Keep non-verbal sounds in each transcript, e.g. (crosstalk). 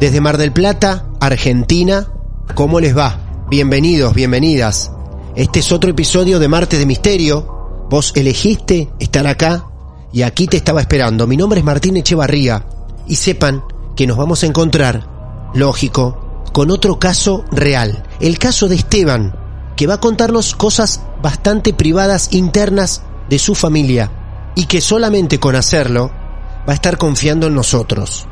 Desde Mar del Plata, Argentina, ¿cómo les va? Bienvenidos, bienvenidas. Este es otro episodio de Martes de Misterio. Vos elegiste estar acá y aquí te estaba esperando. Mi nombre es Martín Echevarría y sepan que nos vamos a encontrar, lógico, con otro caso real. El caso de Esteban, que va a contarnos cosas bastante privadas internas de su familia y que solamente con hacerlo va a estar confiando en nosotros.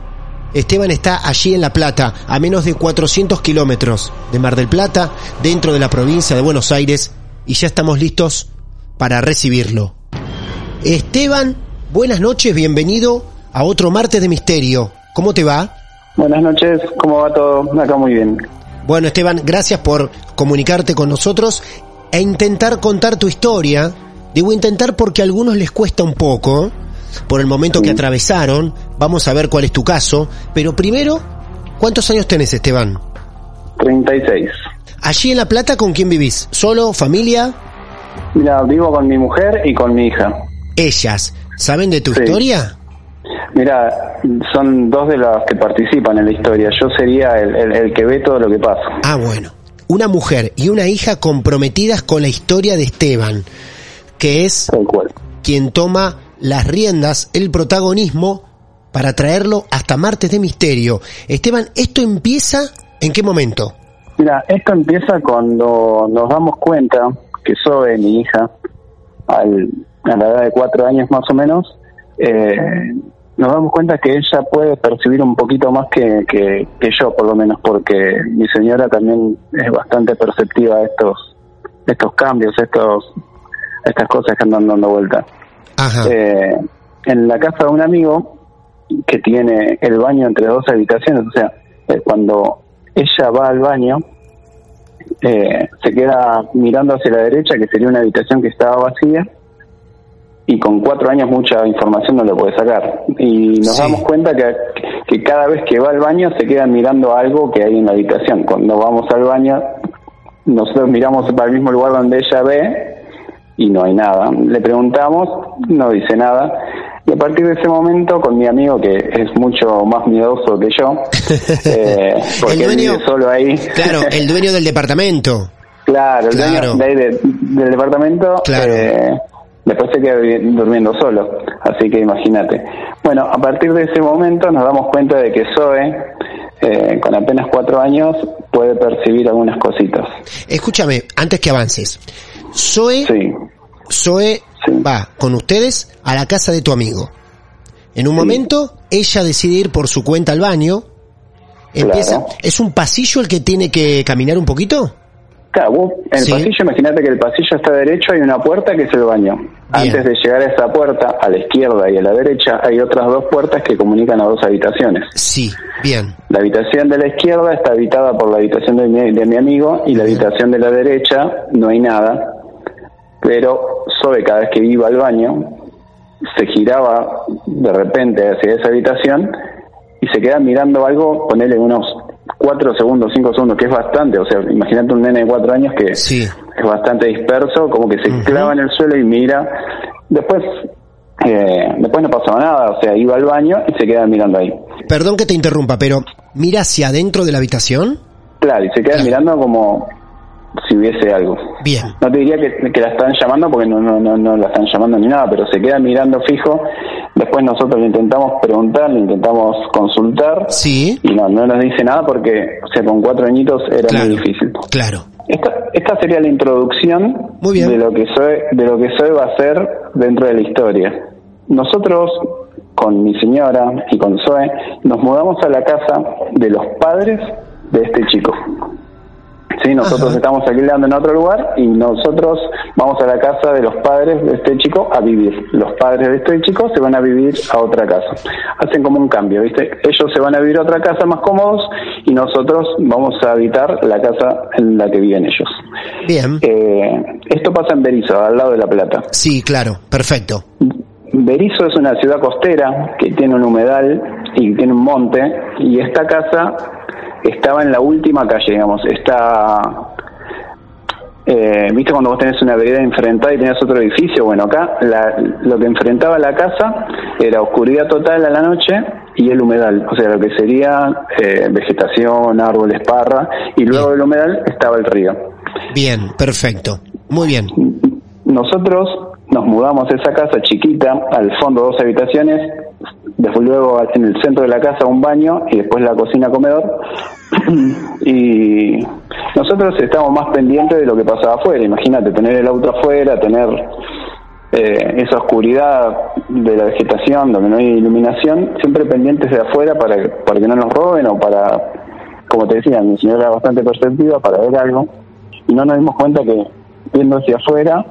Esteban está allí en La Plata, a menos de 400 kilómetros de Mar del Plata, dentro de la provincia de Buenos Aires, y ya estamos listos para recibirlo. Esteban, buenas noches, bienvenido a otro martes de misterio. ¿Cómo te va? Buenas noches, ¿cómo va todo? Acá muy bien. Bueno, Esteban, gracias por comunicarte con nosotros e intentar contar tu historia. Digo intentar porque a algunos les cuesta un poco, por el momento que atravesaron. Vamos a ver cuál es tu caso. Pero primero, ¿cuántos años tenés, Esteban? 36. Allí en La Plata, ¿con quién vivís? ¿Solo? ¿Familia? Mira, vivo con mi mujer y con mi hija. Ellas. ¿Saben de tu Sí. historia? Mira, son dos de las que participan en la historia. Yo sería el, el- el que ve todo lo que pasa. Ah, bueno. Una mujer y una hija comprometidas con la historia de Esteban, que es quien toma las riendas, el protagonismo, para traerlo hasta Martes de Misterio. Esteban, ¿esto empieza en qué momento? Mira, esto empieza cuando nos damos cuenta que Zoe, mi hija, al, a la edad de cuatro años más o menos, eh, nos damos cuenta que ella puede percibir un poquito más que, que, yo, por lo menos, porque mi señora también es bastante perceptiva a estos, estos cambios, estos, estas cosas que andan dando vuelta. Eh, en la casa de un amigo que tiene el baño entre dos habitaciones, o sea, eh, cuando ella va al baño, eh, se queda mirando hacia la derecha, que sería una habitación que estaba vacía, y con cuatro años mucha información no le puede sacar. Y nos Sí. damos cuenta que, que cada vez que va al baño se queda mirando algo que hay en la habitación. Cuando vamos al baño, nosotros miramos para el mismo lugar donde ella ve y no hay nada. Le preguntamos, no dice nada. Y a partir de ese momento, con mi amigo, que es mucho más miedoso que yo, (laughs) eh, porque El él dueño- vive solo ahí. Claro, el dueño del departamento. (laughs) Claro, el Claro. dueño de ahí de- del departamento Claro. eh, después se queda durmiendo solo, así que imagínate. Bueno, a partir de ese momento nos damos cuenta de que Zoe, eh, con apenas cuatro años, puede percibir algunas cositas. Escúchame, antes que avances. Zoe, Sí, Zoe Sí. va con ustedes a la casa de tu amigo. En un momento, ella decide ir por su cuenta al baño. Empieza, Claro. ¿Es un pasillo el que tiene que caminar un poquito? Claro, vos, en el Sí. pasillo, imagínate que el pasillo está derecho, hay una puerta que es el baño. Antes de llegar a esa puerta, a la izquierda y a la derecha, hay otras dos puertas que comunican a dos habitaciones. Sí, bien. La habitación de la izquierda está habitada por la habitación de mi, de mi amigo y la habitación de la derecha no hay nada, pero Zoe cada vez que iba al baño se giraba de repente hacia esa habitación y se queda mirando algo, ponele unos cuatro segundos, cinco segundos, que es bastante, o sea, imagínate un nene de cuatro años que es bastante disperso, como que se clava en el suelo y mira, después eh, después no pasaba nada, o sea, iba al baño y se queda mirando ahí. Perdón que te interrumpa, pero ¿mira hacia adentro de la habitación? Claro, y se queda mirando como si hubiese algo. Bien. No te diría que, la están llamando porque no, no, no, no la están llamando ni nada, pero se queda mirando fijo. Después nosotros le intentamos preguntar, le intentamos consultar. Sí. Y no, no nos dice nada porque, o sea, con cuatro añitos era muy difícil. Claro. Esta, esta sería la introducción de lo que soy, de lo que soy va a ser dentro de la historia. Nosotros con mi señora y con Zoe nos mudamos a la casa de los padres de este chico. Sí, nosotros estamos alquilando en otro lugar y nosotros vamos a la casa de los padres de este chico a vivir. Los padres de este chico se van a vivir a otra casa. Hacen como un cambio, ¿viste? Ellos se van a vivir a otra casa más cómodos y nosotros vamos a habitar la casa en la que viven ellos. Bien. Eh, esto pasa en Berizo, al lado de La Plata. Sí, claro, perfecto. Berizo es una ciudad costera que tiene un humedal y tiene un monte y esta casa estaba en la última calle, digamos, está... Eh, ¿Viste cuando vos tenés una vereda enfrentada y tenías otro edificio? Bueno, acá lo que enfrentaba la casa era oscuridad total a la noche y el humedal, o sea, lo que sería eh, vegetación, árboles, parra, y luego del humedal estaba el río. Bien, perfecto, muy bien. Nosotros nos mudamos a esa casa chiquita, al fondo dos habitaciones, después luego en el centro de la casa un baño y después la cocina comedor. (clears throat) Y nosotros estamos más pendientes de lo que pasaba afuera. Imagínate tener el auto afuera tener eh, esa oscuridad de la vegetación donde no hay iluminación siempre pendientes de afuera para, para que no nos roben o para como te decía mi señora era bastante perceptiva para ver algo. Y no nos dimos cuenta que viendo hacia afuera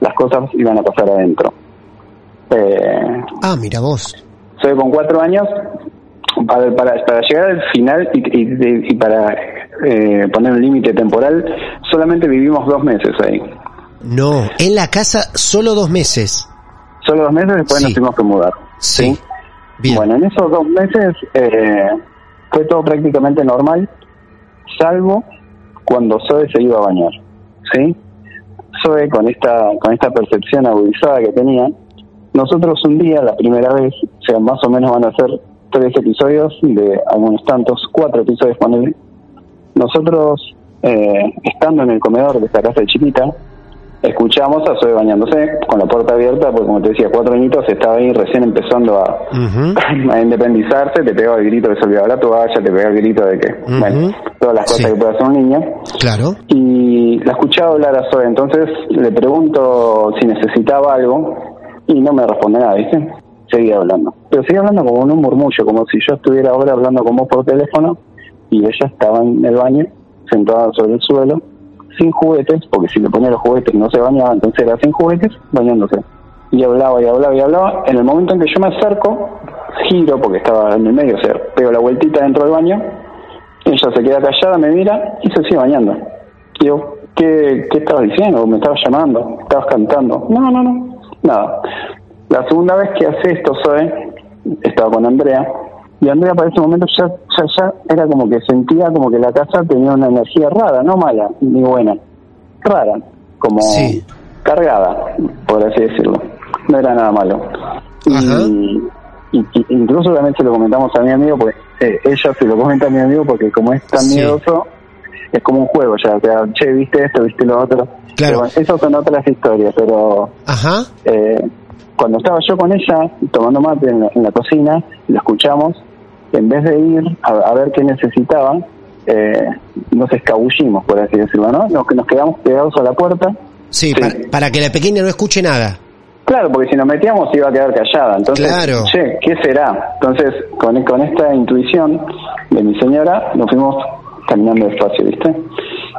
las cosas iban a pasar adentro. Eh, ah, mira vos soy con cuatro años, para, para, llegar al final y, para eh, poner un límite temporal, solamente vivimos dos meses ahí. No, en la casa solo dos meses. Solo dos meses, después nos tuvimos que mudar. Sí. Bien. Bueno, en esos dos meses eh, fue todo prácticamente normal, salvo cuando Zoe se iba a bañar. ¿Sí? Zoe, con esta, con esta percepción agudizada que tenía, nosotros un día, la primera vez, o sea, más o menos van a ser tres episodios de algunos tantos, cuatro episodios, ponele. Nosotros, eh, estando en el comedor de esta casa de chiquita, escuchamos a Zoe bañándose con la puerta abierta, porque como te decía, cuatro añitos estaba ahí recién empezando a, (laughs) a independizarse, te pegaba el grito de que se olvidaba la toalla, te pegaba el grito de que, bueno, todas las cosas que puede hacer un niño. Claro. Y la escuchaba hablar a Zoe, entonces le pregunto si necesitaba algo, y no me responde nada, ¿viste? Seguía hablando. Pero seguía hablando como en un murmullo, como si yo estuviera ahora hablando con vos por teléfono y ella estaba en el baño, sentada sobre el suelo, sin juguetes, porque si le ponía los juguetes no se bañaba, entonces era sin juguetes, bañándose. Y hablaba y hablaba y hablaba. En el momento en que yo me acerco, giro, porque estaba en el medio, o sea, pego la vueltita dentro del baño, ella se queda callada, me mira y se sigue bañando. Y yo, ¿qué, qué estabas diciendo? ¿Me estabas llamando? ¿Estabas cantando? No, no, no. Nada. La segunda vez que hace esto, soy estaba con Andrea, y Andrea para ese momento ya, ya, era como que sentía como que la casa tenía una energía rara, no mala ni buena, rara, como cargada, por así decirlo. No era nada malo. Y, incluso también se lo comentamos a mi amigo, porque eh, ella se lo comenta a mi amigo porque como es tan miedoso, es como un juego ya, sea, che, viste esto, viste lo otro. Claro. esas son otras historias, pero Ajá. Eh, cuando estaba yo con ella tomando mate en la, cocina, la escuchamos, en vez de ir a, ver qué necesitaba, eh, nos escabullimos, por así decirlo, ¿no? Nos, nos quedamos pegados a la puerta. Sí, Para, que la pequeña no escuche nada. Claro, porque si nos metíamos iba a quedar callada. Entonces, claro. che, ¿qué será? Entonces, con, con esta intuición de mi señora, nos fuimos caminando despacio, ¿viste?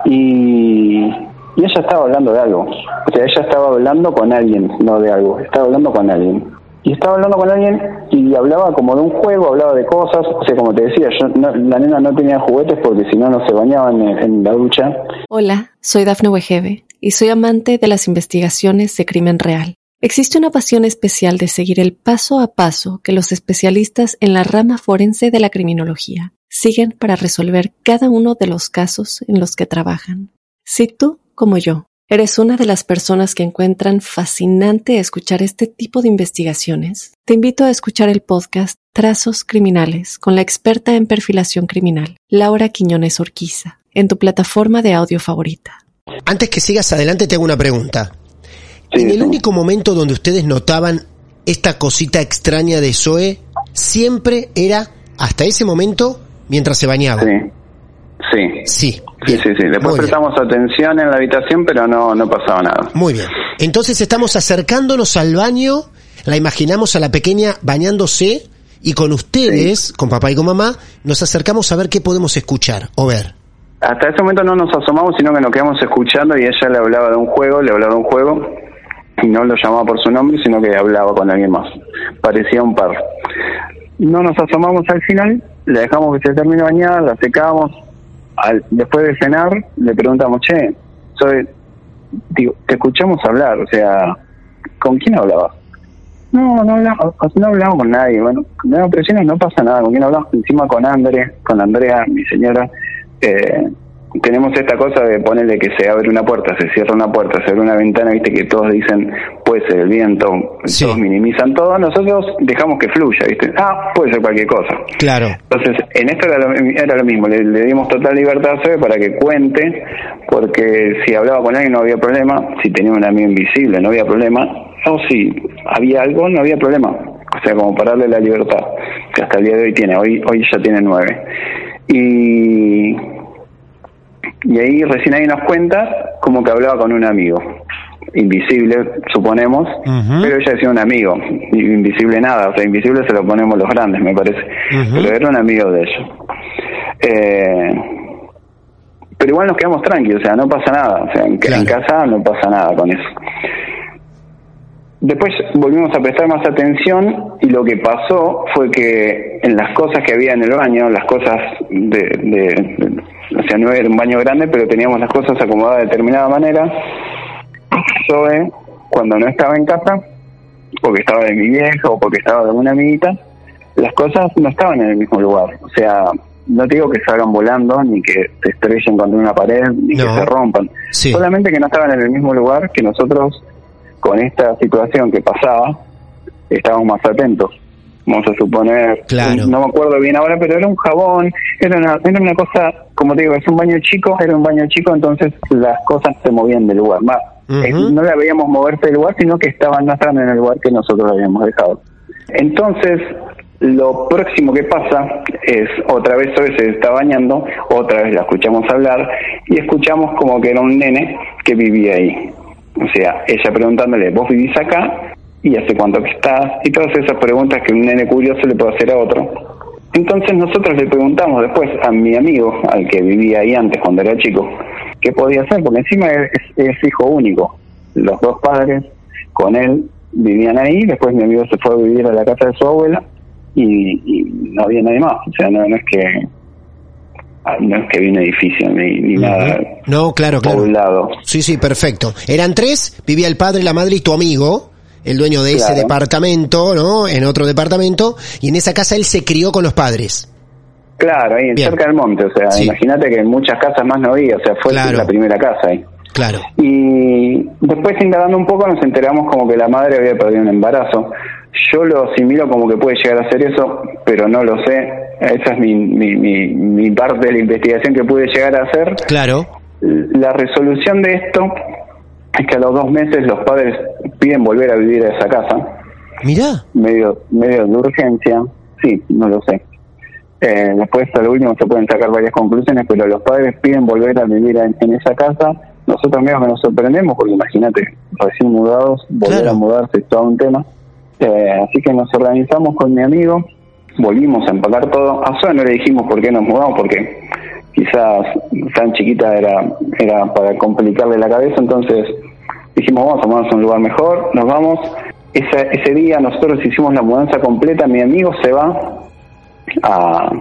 Y, y ella estaba hablando de algo. O sea, ella estaba hablando con alguien, no de algo. Estaba hablando con alguien. Y estaba hablando con alguien y hablaba como de un juego, hablaba de cosas. O sea, como te decía, yo, la nena no tenía juguetes porque si no, no se bañaban en, en la ducha. Hola, soy Dafne Wegebe y soy amante de las investigaciones de crimen real. Existe una pasión especial de seguir el paso a paso que los especialistas en la rama forense de la criminología siguen para resolver cada uno de los casos en los que trabajan. Si tú, como yo, eres una de las personas que encuentran fascinante escuchar este tipo de investigaciones, te invito a escuchar el podcast Trazos Criminales con la experta en perfilación criminal, Laura Quiñones Orquiza, en tu plataforma de audio favorita. Antes que sigas adelante, te hago una pregunta. en el único momento donde ustedes notaban esta cosita extraña de Zoe, siempre era hasta ese momento mientras se bañaba. Sí. Sí. Sí. Sí, bien. sí, sí. Después Muy bien. prestamos atención en la habitación, pero no, no pasaba nada. Muy bien. Entonces estamos acercándonos al baño, la imaginamos a la pequeña bañándose y con ustedes, con papá y con mamá, nos acercamos a ver qué podemos escuchar o ver. Hasta ese momento no nos asomamos, sino que nos quedamos escuchando y ella le hablaba de un juego, le hablaba de un juego y no lo llamaba por su nombre, sino que hablaba con alguien más. Parecía un perro. No nos asomamos al final, la dejamos que se termine bañar, la secamos. Al, después de cenar, le preguntamos, che, soy, digo, te escuchamos hablar, o sea, ¿con quién hablabas? No, no hablamos, no hablamos con nadie. Bueno, no, pero no pasa nada. ¿Con quién hablamos? Encima con André, con Andrea, mi señora. Eh, tenemos esta cosa de ponerle que se abre una puerta, se cierra una puerta, se abre una ventana, viste que todos dicen puede ser el viento, Sí. todos minimizan todo, nosotros dejamos que fluya, viste, ah, puede ser cualquier cosa. Claro. Entonces, en esto era lo, era lo mismo, le, le dimos total libertad a Zoe para que cuente, porque si hablaba con alguien no había problema, si tenía un amigo invisible no había problema, o si había algo no había problema, o sea, como para darle la libertad, que hasta el día de hoy tiene, hoy, hoy ya tiene nueve. Y, y ahí recién ahí nos cuenta como que hablaba con un amigo, invisible, suponemos, pero ella decía un amigo, invisible nada, o sea, invisible se lo ponemos los grandes, me parece, pero era un amigo de ella. Eh, pero igual nos quedamos tranquilos, o sea, no pasa nada, o sea, en, Claro. en casa no pasa nada con eso. Después volvimos a prestar más atención y lo que pasó fue que en las cosas que había en el baño, las cosas de, de- de- o sea, no era un baño grande, pero teníamos las cosas acomodadas de determinada manera. Zoe, cuando no estaba en casa, porque estaba de mi vieja o porque estaba de una amiguita, las cosas no estaban en el mismo lugar. O sea, no te digo que salgan volando, ni que se estrellen contra una pared, ni No. que se rompan. Sí. Solamente que no estaban en el mismo lugar que nosotros, con esta situación que pasaba, estábamos más atentos. Vamos a suponer, Claro. no me acuerdo bien ahora, pero era un jabón, era una, era una cosa, como te digo, es un baño chico, era un baño chico, entonces las cosas se movían del lugar. Más, eh, no la veíamos moverse del lugar, sino que estaban, no estaban en el lugar que nosotros habíamos dejado. Entonces, lo próximo que pasa es, otra vez Zoe se está bañando, otra vez la escuchamos hablar y escuchamos como que era un nene que vivía ahí. O sea, ella preguntándole, ¿vos vivís acá? ¿Y hace cuánto que estás? Y todas esas preguntas que un nene curioso le puede hacer a otro. Entonces nosotros le preguntamos después a mi amigo, al que vivía ahí antes cuando era chico, qué podía hacer, porque encima es, es hijo único. Los dos padres con él vivían ahí, después mi amigo se fue a vivir a la casa de su abuela y, y no había nadie más. O sea, no, no es que no es que había un edificio ni, ni nada. No, claro, claro. poblado. Sí, sí, perfecto. Eran tres, vivía el padre, la madre y tu amigo, el dueño de ese departamento, ¿no? En otro departamento, y en esa casa él se crió con los padres. Claro, ahí Bien. cerca del monte, o sea, Sí. imagínate que en muchas casas más no había, o sea, fue Claro. la primera casa ahí. Claro. Y después indagando un poco nos enteramos como que la madre había perdido un embarazo. Yo lo asimilo como que puede llegar a ser eso, pero no lo sé. Esa es mi, mi, mi, mi parte de la investigación que pude llegar a hacer. Claro. La resolución de esto es que a los dos meses los padres piden volver a vivir a esa casa, Mirá. medio, medio de urgencia. Sí, no lo sé. Eh, después, a lo último, se pueden sacar varias conclusiones, pero los padres piden volver a vivir en, en esa casa. Nosotros mismos que nos sorprendemos, porque imagínate, recién mudados, volver Claro. a mudarse es todo un tema. Eh, así que nos organizamos con mi amigo, volvimos a empacar todo. A Zoe no le dijimos por qué nos mudamos, porque quizás tan chiquita era, era para complicarle la cabeza, entonces dijimos vamos a mudarnos a un lugar mejor, nos vamos. Ese, ese día nosotros hicimos la mudanza completa, mi amigo se va a-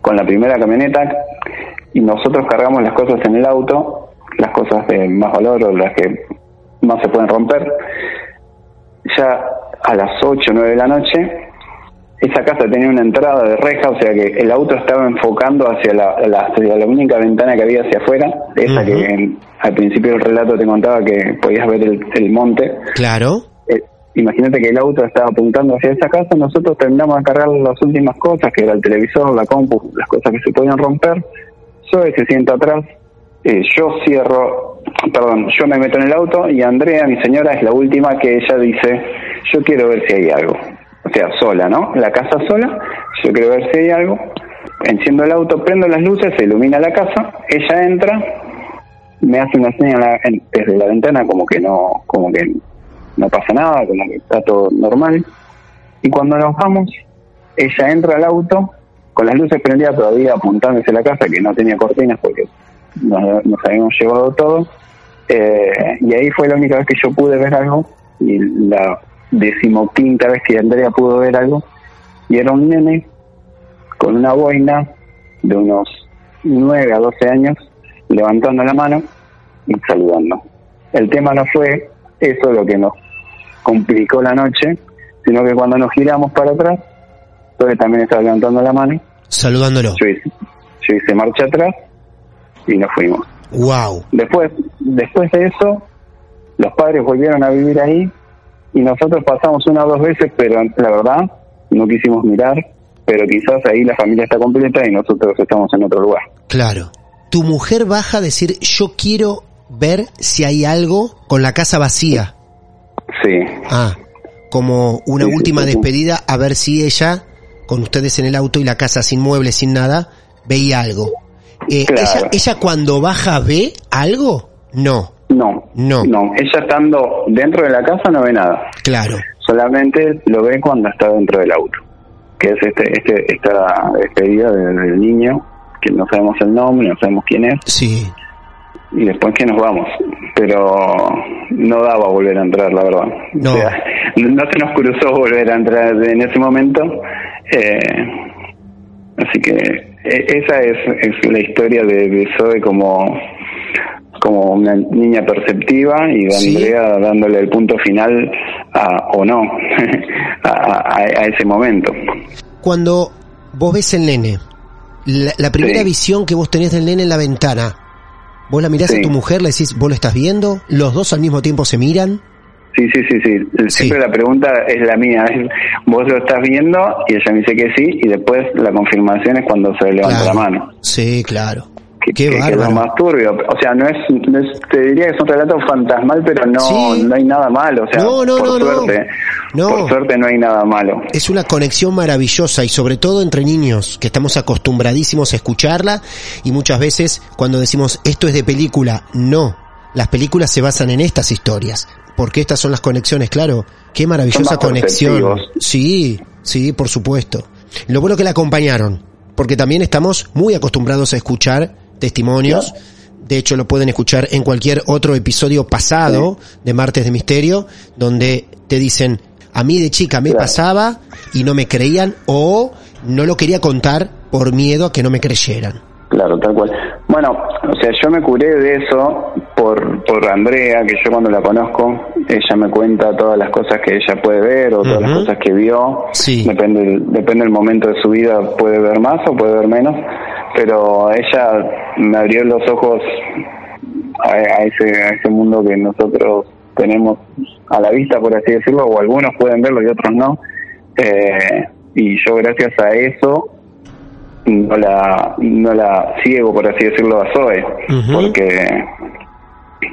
con la primera camioneta y nosotros cargamos las cosas en el auto, las cosas de más valor o las que más se pueden romper. ya a las 8 o 9 de la noche, esa casa tenía una entrada de reja, o sea que el auto estaba enfocando hacia la, la, hacia la única ventana que había hacia afuera, esa que en- al principio del relato te contaba que podías ver el, el monte. Claro. Eh, imagínate que el auto estaba apuntando hacia esa casa, nosotros terminamos de cargar las últimas cosas, que era el televisor, la compu, las cosas que se podían romper. Zoe se sienta atrás, eh, yo cierro, perdón, yo me meto en el auto y Andrea, mi señora, es la última que ella dice, yo quiero ver si hay algo. O sea, sola, ¿no? La casa sola, yo quiero ver si hay algo. Enciendo el auto, prendo las luces, se ilumina la casa, ella entra, me hace una señal desde la ventana como que no, como que no pasa nada, como que está todo normal. Y cuando nos vamos, ella entra al auto con las luces prendidas todavía apuntándose a la casa que no tenía cortinas porque nos, nos habíamos llevado todo. Eh, y ahí fue la única vez que yo pude ver algo y la decimoquinta vez que Andrea pudo ver algo. Y era un nene con una boina de unos 9 a 12 años levantando la mano y saludando. El tema no fue eso lo que nos complicó la noche, sino que cuando nos giramos para atrás, entonces también estaba levantando la mano, Saludándolo. yo hice, yo hice marcha atrás y nos fuimos. Wow. Después, después de eso, los padres volvieron a vivir ahí y nosotros pasamos una o dos veces, pero la verdad no quisimos mirar, pero quizás ahí la familia está completa y nosotros estamos en otro lugar. Claro. Tu mujer baja a decir, yo quiero ver si hay algo con la casa vacía. Sí, Ah, como una Sí, última sí, sí. despedida a ver si ella, con ustedes en el auto y la casa sin muebles, sin nada, veía algo. Eh, Claro. ella, ¿Ella cuando baja ve algo? No, no, No. no, ella estando dentro de la casa no ve nada, claro. solamente lo ve cuando está dentro del auto, que es este, este esta despedida del, niño, que no sabemos el nombre, no sabemos quién es, Sí, y después que nos vamos. Pero no daba volver a entrar, la verdad. No. O sea, no se nos cruzó volver a entrar en ese momento. Eh, así que eh, esa es, es la historia de, de Zoe como como una niña perceptiva y Sí. Andrea dándole el punto final a, o no (laughs) a, a- a ese momento. Cuando vos ves el nene, la, la primera Sí. visión que vos tenés del nene en la ventana, vos la mirás Sí. a tu mujer, le decís, vos lo estás viendo, los dos al mismo tiempo se miran. Sí, sí, sí, sí. Siempre la pregunta es la mía. es, ¿Vos lo estás viendo? Y ella me dice que sí. Y después la confirmación es cuando se levanta Claro. la mano. Sí, claro. Que, Qué que- que es lo bárbaro. más turbio. O sea, no es, no es- te diría que es un relato fantasmal, pero no, Sí. no hay nada malo. O sea, No, no, por suerte, por suerte no hay nada malo. Es una conexión maravillosa y sobre todo entre niños, que estamos acostumbradísimos a escucharla y muchas veces cuando decimos esto es de película, no. Las películas se basan en estas historias, porque estas son las conexiones, claro. Qué maravillosa conexión. Sí, sí, por supuesto. Lo bueno que la acompañaron, porque también estamos muy acostumbrados a escuchar testimonios. De hecho, lo pueden escuchar en cualquier otro episodio pasado de Martes de Misterio, donde te dicen, a mí de chica me pasaba y no me creían o no lo quería contar por miedo a que no me creyeran. Claro, tal cual. Bueno, o sea, yo me curé de eso por, por Andrea, que yo cuando la conozco, ella me cuenta todas las cosas que ella puede ver o todas las cosas que vio. Sí. Depende, del- depende del momento de su vida, puede ver más o puede ver menos. Pero ella me abrió los ojos a, a ese, a ese mundo que nosotros tenemos a la vista, por así decirlo, o algunos pueden verlo y otros no. Eh, y yo gracias a eso no la no la ciego por así decirlo a Zoe porque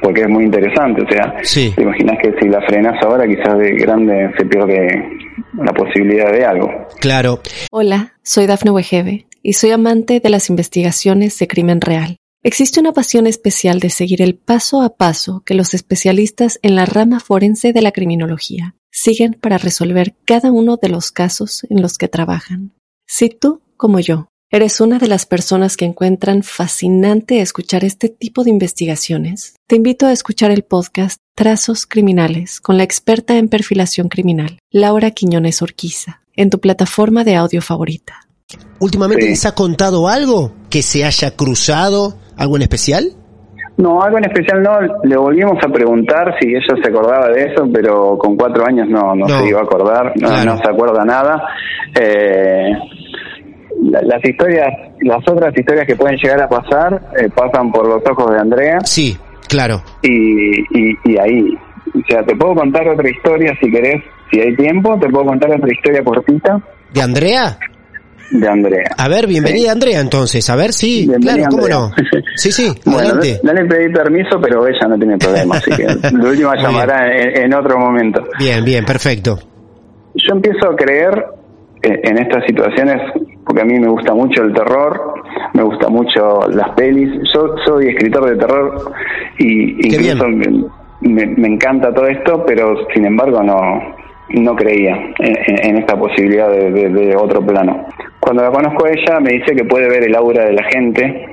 porque es muy interesante o sea Sí. te imaginas que si la frenas ahora quizás de grande se pierde la posibilidad de algo Claro, Hola, soy Dafne Wegebe y soy amante de las investigaciones de crimen real. Existe una pasión especial de seguir el paso a paso que los especialistas en la rama forense de la criminología siguen para resolver cada uno de los casos en los que trabajan. Si tú, como yo, eres una de las personas que encuentran fascinante escuchar este tipo de investigaciones, te invito a escuchar el podcast Trazos Criminales con la experta en perfilación criminal, Laura Quiñones Orquiza, en tu plataforma de audio favorita. últimamente Sí. les ha contado algo que se haya cruzado, algo en especial. No, algo en especial no. Le volvimos a preguntar si ella se acordaba de eso, pero con cuatro años no, no, No. se iba a acordar, no, Claro. no se acuerda nada. Eh, la- las historias, las otras historias que pueden llegar a pasar, eh, pasan por los ojos de Andrea Sí, claro. y, y, y ahí. O sea, te puedo contar otra historia si querés, si hay tiempo, te puedo contar otra historia cortita ¿De Andrea? de Andrea. A ver, bienvenida Andrea entonces. A ver, sí, Bienvenida, claro, ¿cómo no? Sí, sí, (laughs) Bueno, adelante. no, no le pedí permiso, pero ella no tiene problema, así que (laughs) lo último Muy llamará en, en otro momento. Bien, bien, perfecto. Yo empiezo a creer en estas situaciones porque a mí me gusta mucho el terror, me gusta mucho las pelis. Yo soy escritor de terror y Qué incluso me, me encanta todo esto, pero sin embargo no no creía en, en- en esta posibilidad de, de- de otro plano. Cuando la conozco a ella me dice que puede ver el aura de la gente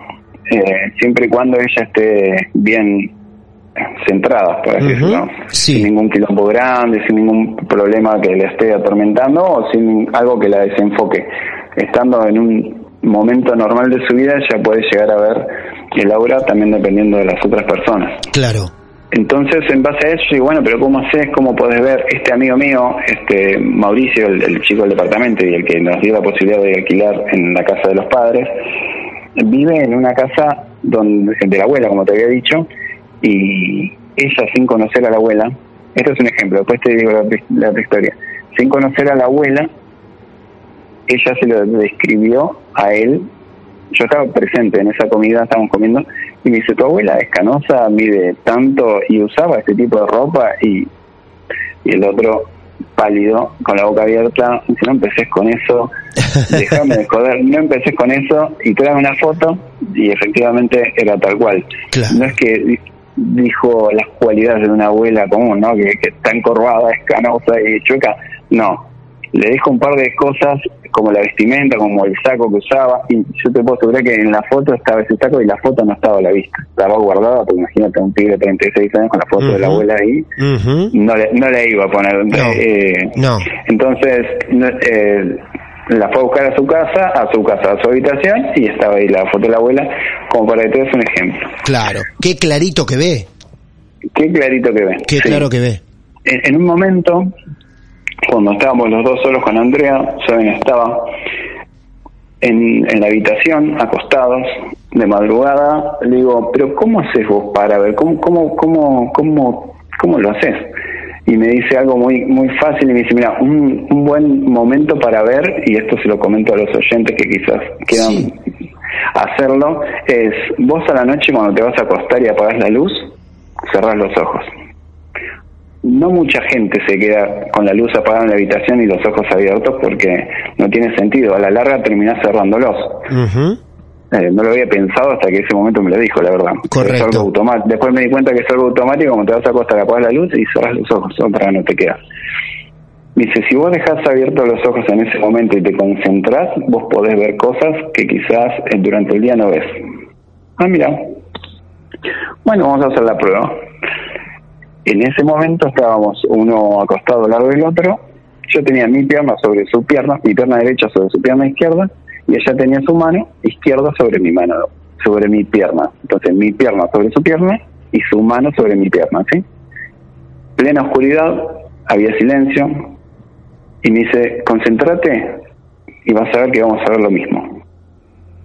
eh, siempre y cuando ella esté bien centrada, por así sí. Sin ningún quilombo grande, sin ningún problema que le esté atormentando o sin algo que la desenfoque. Estando en un momento normal de su vida, ella puede llegar a ver el aura también dependiendo de las otras personas. Claro. Entonces, en base a eso, digo, bueno, pero ¿cómo haces? ¿Cómo podés ver? Este amigo mío, este Mauricio, el, el chico del departamento y el que nos dio la posibilidad de alquilar en la casa de los padres, vive en una casa donde, de la abuela, como te había dicho, y ella sin conocer a la abuela, esto es un ejemplo, después te digo la, otra historia, sin conocer a la abuela, ella se lo describió a él. Yo estaba presente en esa comida, estábamos comiendo, y me dice, tu abuela es canosa, mide tanto y usaba este tipo de ropa, y, y el otro pálido, con la boca abierta, dice, no empeces con eso, (laughs) déjame de joder, no empeces con eso, y trae una foto, y efectivamente era tal cual. Claro. No es que dijo las cualidades de una abuela común, ¿no? Que, que está encorvada, es canosa y chueca. No, le dijo un par de cosas como la vestimenta, como el saco que usaba, y yo te puedo asegurar que en la foto estaba ese saco y la foto no estaba a la vista, estaba guardada, porque imagínate un tigre de 36 años con la foto de la abuela ahí, no le, no le iba a poner. No, eh, no. Entonces, eh, la fue a buscar a su casa, a su casa, a su habitación, y estaba ahí la foto de la abuela, como para que te des un ejemplo. Claro. Qué clarito que ve. Qué clarito que ven. Qué Sí. claro que ve. En, en un momento, cuando estábamos los dos solos con Andrea, Soben estaba en, en la habitación, acostados, de madrugada, le digo, pero ¿cómo haces vos para ver? ¿Cómo, cómo, cómo, cómo, cómo lo haces? Y me dice algo muy muy fácil y me dice, mira, un, un buen momento para ver, y esto se lo comento a los oyentes que quizás quieran Sí. hacerlo, es vos a la noche cuando te vas a acostar y apagás la luz, cerrás los ojos no mucha gente se queda con la luz apagada en la habitación y los ojos abiertos porque no tiene sentido. A la larga terminás cerrándolos. Eh, no lo había pensado hasta que ese momento me lo dijo, la verdad. Correcto. Es algo automático. Después me di cuenta que es algo automático, como te vas a acostar, apagas la luz y cerrás los ojos, otra no te quedas. Dice, si vos dejás abiertos los ojos en ese momento y te concentrás, vos podés ver cosas que quizás eh, durante el día no ves. Ah, mira. Bueno, vamos a hacer la prueba. En ese momento estábamos uno acostado al lado del otro. Yo tenía mi pierna sobre su pierna, mi pierna derecha sobre su pierna izquierda, y ella tenía su mano izquierda sobre mi mano, sobre mi pierna. Entonces mi pierna sobre su pierna y su mano sobre mi pierna, ¿sí? Plena oscuridad, había silencio, y me dice, concéntrate y vas a ver que vamos a ver lo mismo.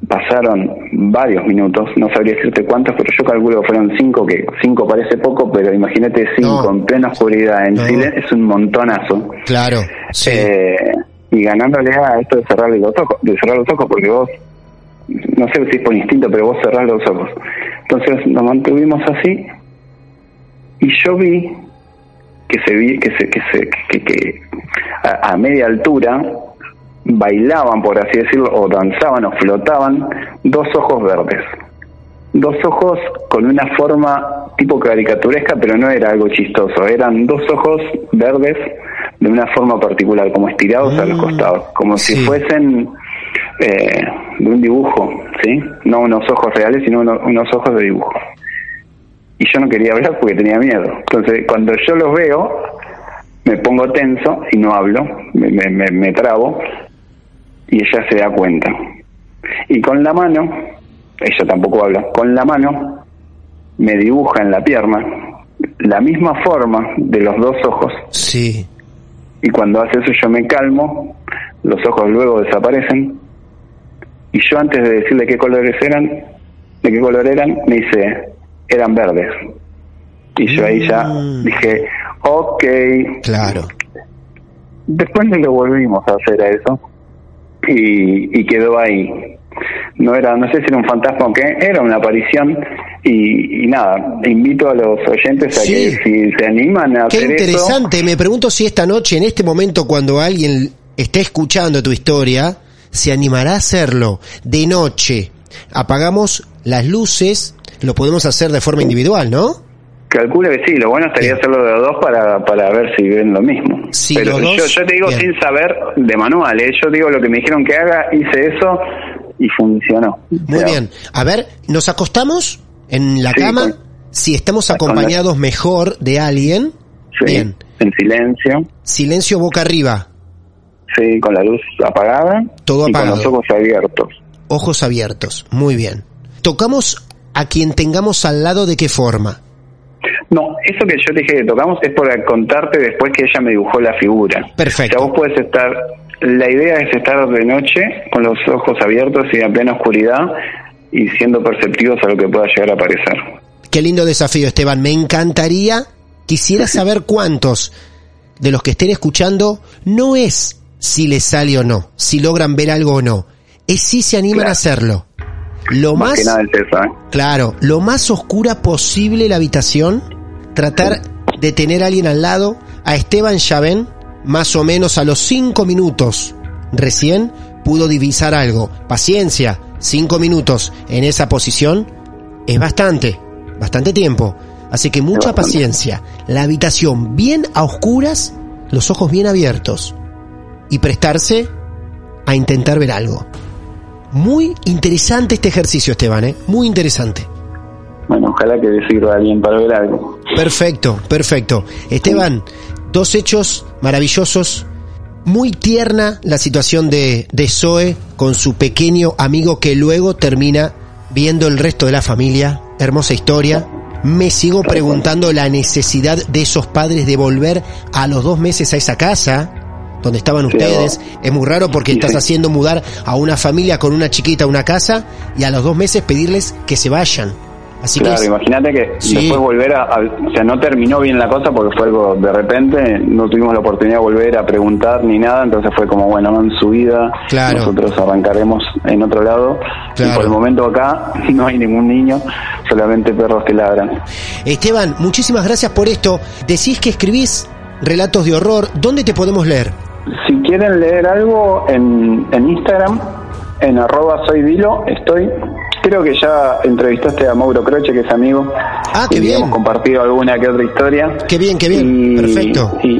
Pasaron varios minutos, no sabría decirte cuántos, pero yo calculo que fueron cinco, que cinco parece poco, pero imagínate cinco No. en plena oscuridad, en No. silencio, es un montonazo. Claro. Sí. Eh, y ganándole a esto de cerrar los ojos, de cerrar los ojos, porque vos, no sé si es por instinto, pero vos cerrás los ojos. Entonces nos mantuvimos así y yo vi que se vi que se que se que, que a, a media altura bailaban por así decirlo o danzaban o flotaban dos ojos verdes dos ojos con una forma tipo caricaturesca pero no era algo chistoso eran dos ojos verdes de una forma particular como estirados a los Mm, costados como si fuesen eh, de un dibujo sí no unos ojos reales sino uno- unos ojos de dibujo y yo no quería hablar porque tenía miedo. Entonces, cuando yo los veo, me pongo tenso y no hablo, me, me, me- me trabo y ella se da cuenta. Y con la mano, ella tampoco habla, con la mano me dibuja en la pierna la misma forma de los dos ojos. Sí. Y cuando hace eso yo me calmo, los ojos luego desaparecen. Y yo antes de decirle qué colores eran, de qué color eran, me dice, eran verdes. Y yo ahí ya Mm. dije, ok. Claro. Después no lo volvimos a hacer a eso. Y, y quedó ahí. No era, no sé si era un fantasma o qué, era una aparición. Y, y nada, invito a los oyentes a Sí. que si se animan a Qué hacer eso. interesante. Me pregunto si esta noche, en este momento, cuando alguien esté escuchando tu historia, se animará a hacerlo de noche. Apagamos las luces, lo podemos hacer de forma individual, ¿no? Calculo que sí, lo bueno estaría Bien. hacerlo de los dos para, para ver si ven lo mismo. Sí, Pero yo, te digo bien. sin saber de manual, ¿eh? yo digo lo que me dijeron que haga, hice eso y funcionó. Muy O sea, bien. A ver, ¿nos acostamos en la Sí, cama? con- Si estamos la- acompañados mejor de alguien. Sí, Bien. en silencio, Silencio boca arriba, sí, con la luz apagada Todo y apagado. con los ojos abiertos. ojos abiertos. Muy bien. Tocamos a quien tengamos al lado de qué forma. No, eso que yo te dije que tocamos es por contarte después que ella me dibujó la figura. Perfecto. O sea, vos puedes estar, la idea es estar de noche con los ojos abiertos y en plena oscuridad y siendo perceptivos a lo que pueda llegar a aparecer. Qué lindo desafío, Esteban. Me encantaría, quisiera saber cuántos de los que estén escuchando no es si les sale o no, si logran ver algo o no, es si se animan Claro. a hacerlo. Lo Más, más, que nada es eso, ¿eh? claro, lo más oscura posible la habitación, tratar de tener a alguien al lado, a Esteban Chaven, más o menos a los cinco minutos recién pudo divisar algo. Paciencia, cinco minutos en esa posición es bastante, bastante tiempo. Así que mucha paciencia. La habitación bien a oscuras, los ojos bien abiertos. Y prestarse a intentar ver algo. Muy interesante este ejercicio, Esteban, ¿eh? Muy interesante. Bueno, ojalá que le sirva a alguien para ver algo. Perfecto, perfecto. Esteban, dos hechos maravillosos. Muy tierna la situación de, de Zoe con su pequeño amigo que luego termina viendo el resto de la familia. Hermosa historia. Me sigo preguntando la necesidad de esos padres de volver a los dos meses a esa casa donde estaban ustedes. Es muy raro porque estás haciendo mudar a una familia con una chiquita a una casa y a los dos meses pedirles que se vayan. Así claro, imagínate que Sí. después volver a, a- O sea, no terminó bien la cosa porque fue algo de repente, no tuvimos la oportunidad de volver a preguntar ni nada, entonces fue como, bueno, en su vida Claro. nosotros arrancaremos en otro lado. Claro. Y por el momento acá (laughs) no hay ningún niño, solamente perros que ladran. Esteban, muchísimas gracias por esto. Decís que escribís relatos de horror. ¿Dónde te podemos leer? Si quieren leer algo en, en Instagram, en arroba soy Dilo, estoy. Creo que ya entrevistaste a Mauro Croce, que es amigo. Ah, qué y bien. Hemos compartido alguna que otra historia. Qué bien, qué bien. Y- Perfecto. Y,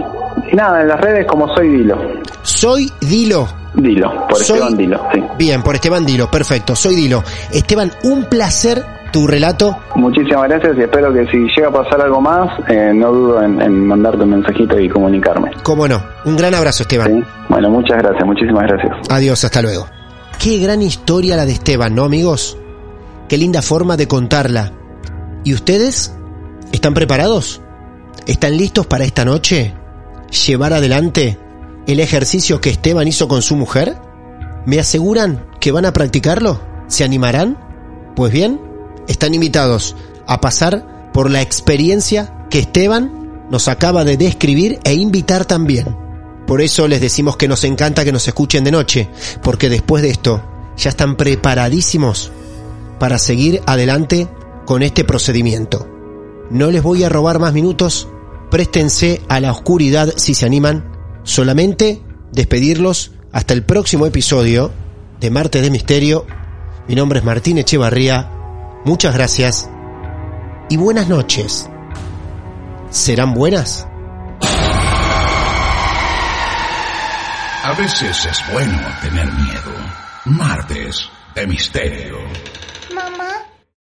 y nada, en las redes como soy Dilo. Soy Dilo. Dilo, por Soy- Esteban Dilo, sí. Bien, por Esteban Dilo. Perfecto, soy Dilo. Esteban, un placer tu relato. Muchísimas gracias y espero que si llega a pasar algo más, eh, no dudo en, en mandarte un mensajito y comunicarme. Cómo no. Un gran abrazo, Esteban. ¿sí? Bueno, muchas gracias, muchísimas gracias. Adiós, hasta luego. Qué gran historia la de Esteban, ¿no, amigos? Qué linda forma de contarla. ¿Y ustedes? ¿Están preparados? ¿Están listos para esta noche? ¿Llevar adelante el ejercicio que Esteban hizo con su mujer? ¿Me aseguran que van a practicarlo? ¿Se animarán? Pues bien, están invitados a pasar por la experiencia que Esteban nos acaba de describir e invitar también. Por eso les decimos que nos encanta que nos escuchen de noche, porque después de esto ya están preparadísimos para seguir adelante con este procedimiento. No les voy a robar más minutos, préstense a la oscuridad si se animan, solamente despedirlos hasta el próximo episodio de Martes de Misterio. Mi nombre es Martín Echevarría, muchas gracias y buenas noches. ¿Serán buenas? A veces es bueno tener miedo. Martes de misterio.